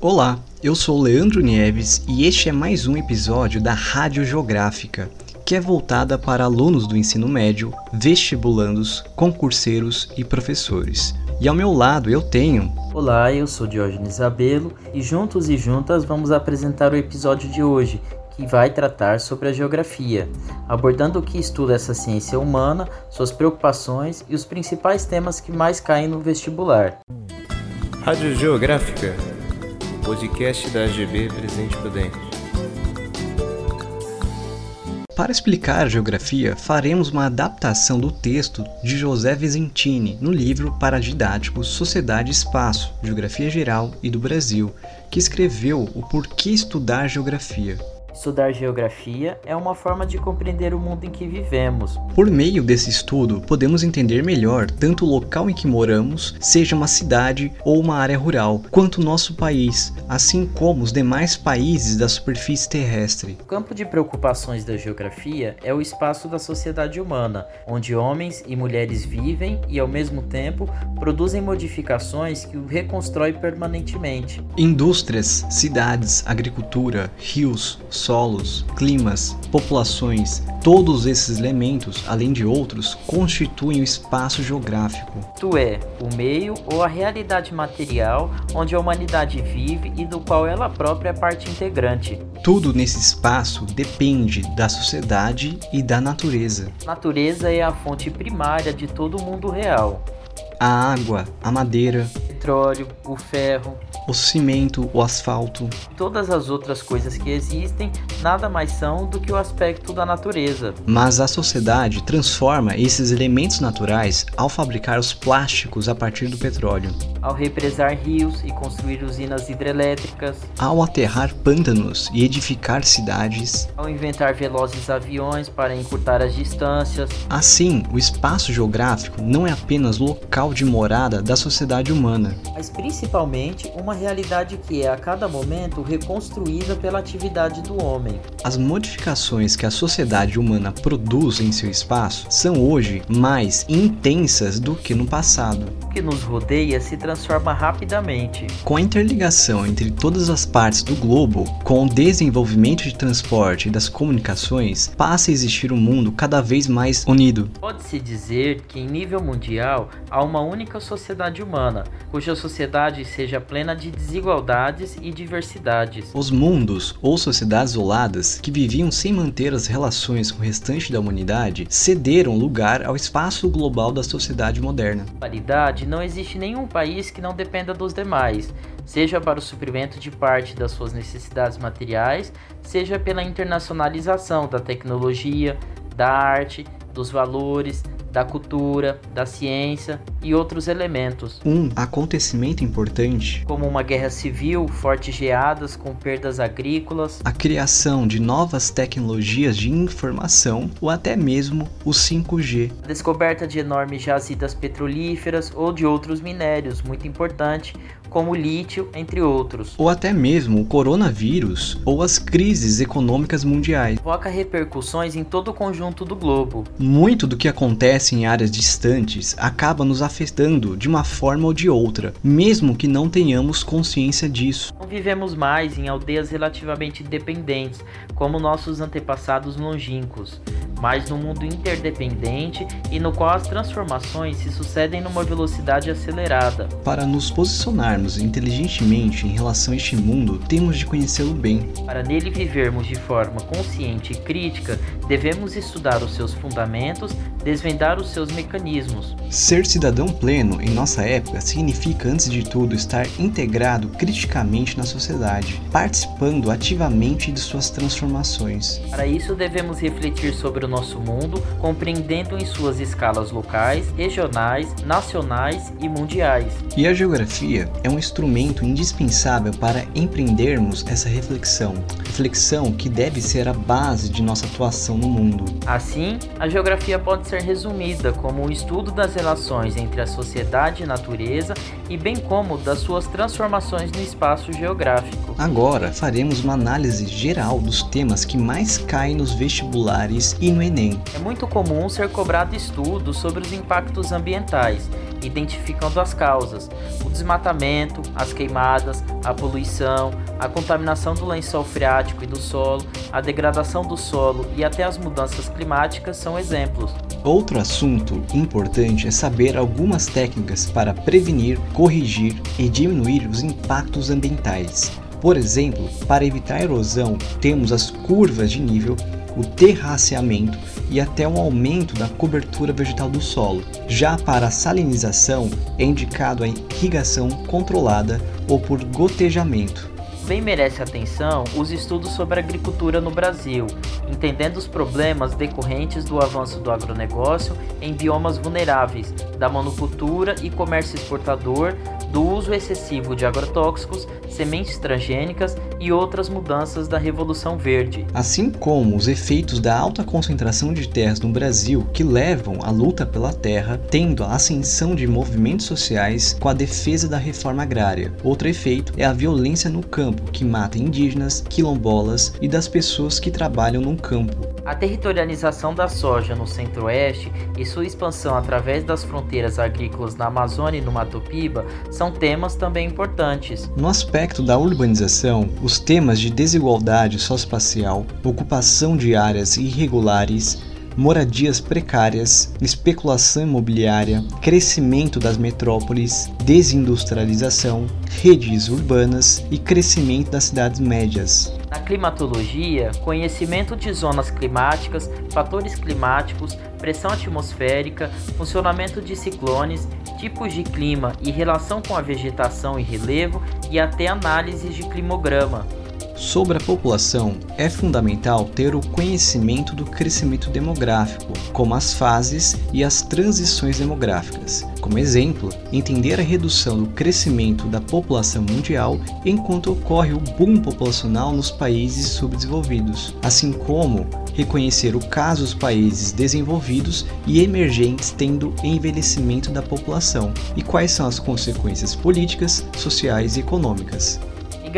Olá, eu sou Leandro Nieves e este é mais um episódio da Rádio Geográfica, que é voltada para alunos do ensino médio, vestibulandos, concurseiros e professores. E ao meu lado eu tenho. Olá, eu sou Diógenes Abelo e juntos e juntas vamos apresentar o episódio de hoje, que vai tratar sobre a geografia, abordando o que estuda essa ciência humana, suas preocupações e os principais temas que mais caem no vestibular. Rádio Geográfica podcast da AGB Presidente Prudente. Para explicar a geografia, faremos uma adaptação do texto de José Visentini no livro Paradidático Sociedade e Espaço, Geografia Geral e do Brasil, que escreveu o Porquê Estudar Geografia. Estudar geografia é uma forma de compreender o mundo em que vivemos. Por meio desse estudo, podemos entender melhor tanto o local em que moramos, seja uma cidade ou uma área rural, quanto o nosso país, assim como os demais países da superfície terrestre. O campo de preocupações da geografia é o espaço da sociedade humana, onde homens e mulheres vivem e, ao mesmo tempo, produzem modificações que o reconstrói permanentemente. Indústrias, cidades, agricultura, rios, solos, climas, populações, todos esses elementos, além de outros, constituem o espaço geográfico. Isto é, o meio ou a realidade material onde a humanidade vive e do qual ela própria é parte integrante. Tudo nesse espaço depende da sociedade e da natureza. A natureza é a fonte primária de todo o mundo real. A água, a madeira, petróleo, o ferro, o cimento, o asfalto. Todas as outras coisas que existem nada mais são do que o aspecto da natureza. Mas a sociedade transforma esses elementos naturais ao fabricar os plásticos a partir do petróleo, ao represar rios e construir usinas hidrelétricas, ao aterrar pântanos e edificar cidades, ao inventar velozes aviões para encurtar as distâncias. Assim, o espaço geográfico não é apenas local de morada da sociedade humana mas principalmente uma realidade que é a cada momento reconstruída pela atividade do homem. As modificações que a sociedade humana produz em seu espaço são hoje mais intensas do que no passado. O que nos rodeia se transforma rapidamente. Com a interligação entre todas as partes do globo, com o desenvolvimento de transporte e das comunicações, passa a existir um mundo cada vez mais unido. Pode-se dizer que em nível mundial há uma única sociedade humana, cuja sociedade seja plena de desigualdades e diversidades. Os mundos ou sociedades isoladas que viviam sem manter as relações com o restante da humanidade cederam lugar ao espaço global da sociedade moderna. Na atualidade, não existe nenhum país que não dependa dos demais, seja para o suprimento de parte das suas necessidades materiais, seja pela internacionalização da tecnologia, da arte, dos valores, da cultura, da ciência e outros elementos. Um acontecimento importante, como uma guerra civil, fortes geadas com perdas agrícolas, a criação de novas tecnologias de informação ou até mesmo o 5G, a descoberta de enormes jazidas petrolíferas ou de outros minérios, muito importante, como o lítio, entre outros. Ou até mesmo o coronavírus ou as crises econômicas mundiais. Provoca repercussões em todo o conjunto do globo. Muito do que acontece em áreas distantes acaba nos afetando de uma forma ou de outra, mesmo que não tenhamos consciência disso. Não vivemos mais em aldeias relativamente dependentes, como nossos antepassados longínquos mas num mundo interdependente e no qual as transformações se sucedem numa velocidade acelerada. Para nos posicionarmos inteligentemente em relação a este mundo, temos de conhecê-lo bem. Para nele vivermos de forma consciente e crítica, devemos estudar os seus fundamentos, desvendar os seus mecanismos. Ser cidadão pleno em nossa época significa, antes de tudo, estar integrado criticamente na sociedade, participando ativamente de suas transformações. Para isso, devemos refletir sobre o do nosso mundo, compreendendo em suas escalas locais, regionais, nacionais e mundiais. E a geografia é um instrumento indispensável para empreendermos essa reflexão, reflexão que deve ser a base de nossa atuação no mundo. Assim, a geografia pode ser resumida como o estudo das relações entre a sociedade e a natureza e bem como das suas transformações no espaço geográfico. Agora faremos uma análise geral dos temas que mais caem nos vestibulares e no Enem. É muito comum ser cobrado estudos sobre os impactos ambientais, identificando as causas: o desmatamento, as queimadas, a poluição, a contaminação do lençol freático e do solo, a degradação do solo e até as mudanças climáticas são exemplos. Outro assunto importante é saber algumas técnicas para prevenir, corrigir e diminuir os impactos ambientais. Por exemplo, para evitar erosão, temos as curvas de nível, o terraceamento e até um aumento da cobertura vegetal do solo. Já para a salinização, é indicado a irrigação controlada ou por gotejamento. Bem merece atenção os estudos sobre agricultura no Brasil, entendendo os problemas decorrentes do avanço do agronegócio em biomas vulneráveis, da monocultura e comércio exportador, do uso excessivo de agrotóxicos, sementes transgênicas e outras mudanças da Revolução Verde. Assim como os efeitos da alta concentração de terras no Brasil que levam à luta pela terra, tendo a ascensão de movimentos sociais com a defesa da reforma agrária. Outro efeito é a violência no campo, que mata indígenas, quilombolas e das pessoas que trabalham no campo. A territorialização da soja no centro-oeste e sua expansão através das fronteiras agrícolas na Amazônia e no Mato Piba são temas também importantes. No aspecto da urbanização, os temas de desigualdade socioespacial, ocupação de áreas irregulares, moradias precárias, especulação imobiliária, crescimento das metrópoles, desindustrialização, redes urbanas e crescimento das cidades médias. Na climatologia, conhecimento de zonas climáticas, fatores climáticos, pressão atmosférica, funcionamento de ciclones, tipos de clima e relação com a vegetação e relevo e até análises de climograma. Sobre a população, é fundamental ter o conhecimento do crescimento demográfico, como as fases e as transições demográficas. Como exemplo, entender a redução do crescimento da população mundial enquanto ocorre o boom populacional nos países subdesenvolvidos, assim como reconhecer o caso dos países desenvolvidos e emergentes tendo envelhecimento da população e quais são as consequências políticas, sociais e econômicas.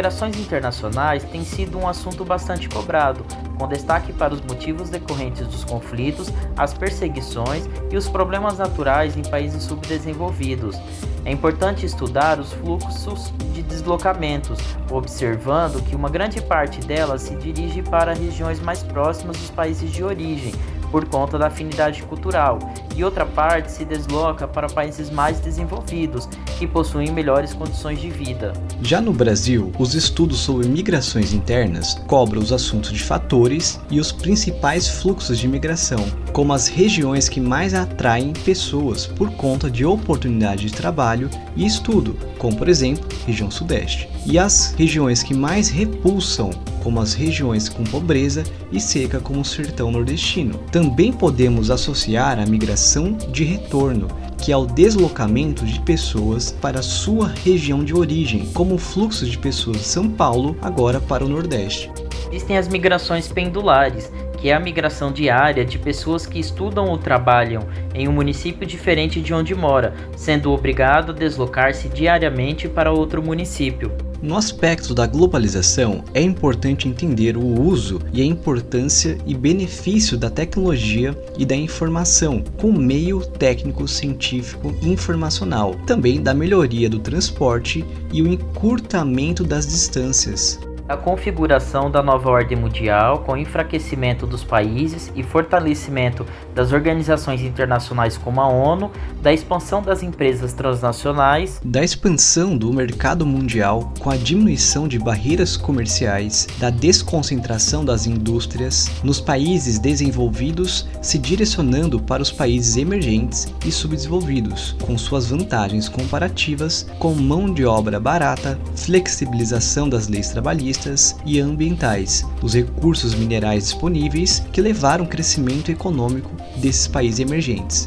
Migrações internacionais têm sido um assunto bastante cobrado, com destaque para os motivos decorrentes dos conflitos, as perseguições e os problemas naturais em países subdesenvolvidos. É importante estudar os fluxos de deslocamentos, observando que uma grande parte delas se dirige para regiões mais próximas dos países de origem, por conta da afinidade cultural, e outra parte se desloca para países mais desenvolvidos, que possuem melhores condições de vida. Já no Brasil, os estudos sobre migrações internas cobram os assuntos de fatores e os principais fluxos de migração, como as regiões que mais atraem pessoas por conta de oportunidade de trabalho e estudo, como por exemplo, região Sudeste, e as regiões que mais repulsam como as regiões com pobreza e seca, como o sertão nordestino. Também podemos associar a migração de retorno, que é o deslocamento de pessoas para sua região de origem, como o fluxo de pessoas de São Paulo agora para o Nordeste. Existem as migrações pendulares, que é a migração diária de pessoas que estudam ou trabalham em um município diferente de onde mora, sendo obrigado a deslocar-se diariamente para outro município. No aspecto da globalização, é importante entender o uso e a importância e benefício da tecnologia e da informação como meio técnico, científico e informacional, também da melhoria do transporte e o encurtamento das distâncias a configuração da nova ordem mundial, com enfraquecimento dos países e fortalecimento das organizações internacionais como a ONU, da expansão das empresas transnacionais, da expansão do mercado mundial com a diminuição de barreiras comerciais, da desconcentração das indústrias nos países desenvolvidos, se direcionando para os países emergentes e subdesenvolvidos, com suas vantagens comparativas com mão de obra barata, flexibilização das leis trabalhistas e ambientais, os recursos minerais disponíveis que levaram o crescimento econômico desses países emergentes.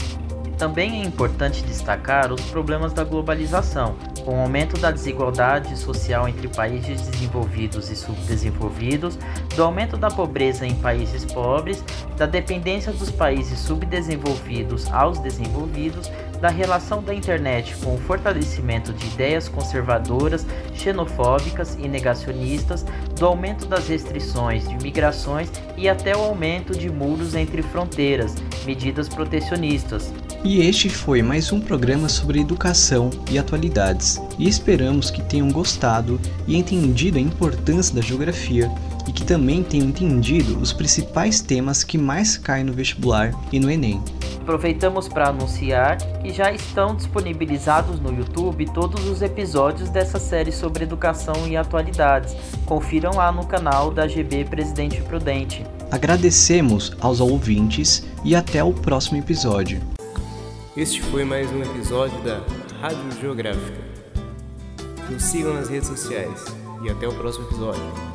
Também é importante destacar os problemas da globalização, com o aumento da desigualdade social entre países desenvolvidos e subdesenvolvidos, do aumento da pobreza em países pobres, da dependência dos países subdesenvolvidos aos desenvolvidos, da relação da internet com o fortalecimento de ideias conservadoras, xenofóbicas e negacionistas, do aumento das restrições de migrações e até o aumento de muros entre fronteiras, medidas protecionistas. E este foi mais um programa sobre educação e atualidades. E esperamos que tenham gostado e entendido a importância da geografia e que também tenham entendido os principais temas que mais caem no vestibular e no Enem. Aproveitamos para anunciar que já estão disponibilizados no YouTube todos os episódios dessa série sobre educação e atualidades. Confiram lá no canal da GB Presidente Prudente. Agradecemos aos ouvintes e até o próximo episódio. Este foi mais um episódio da Rádio Geográfica. Nos sigam nas redes sociais e até o próximo episódio.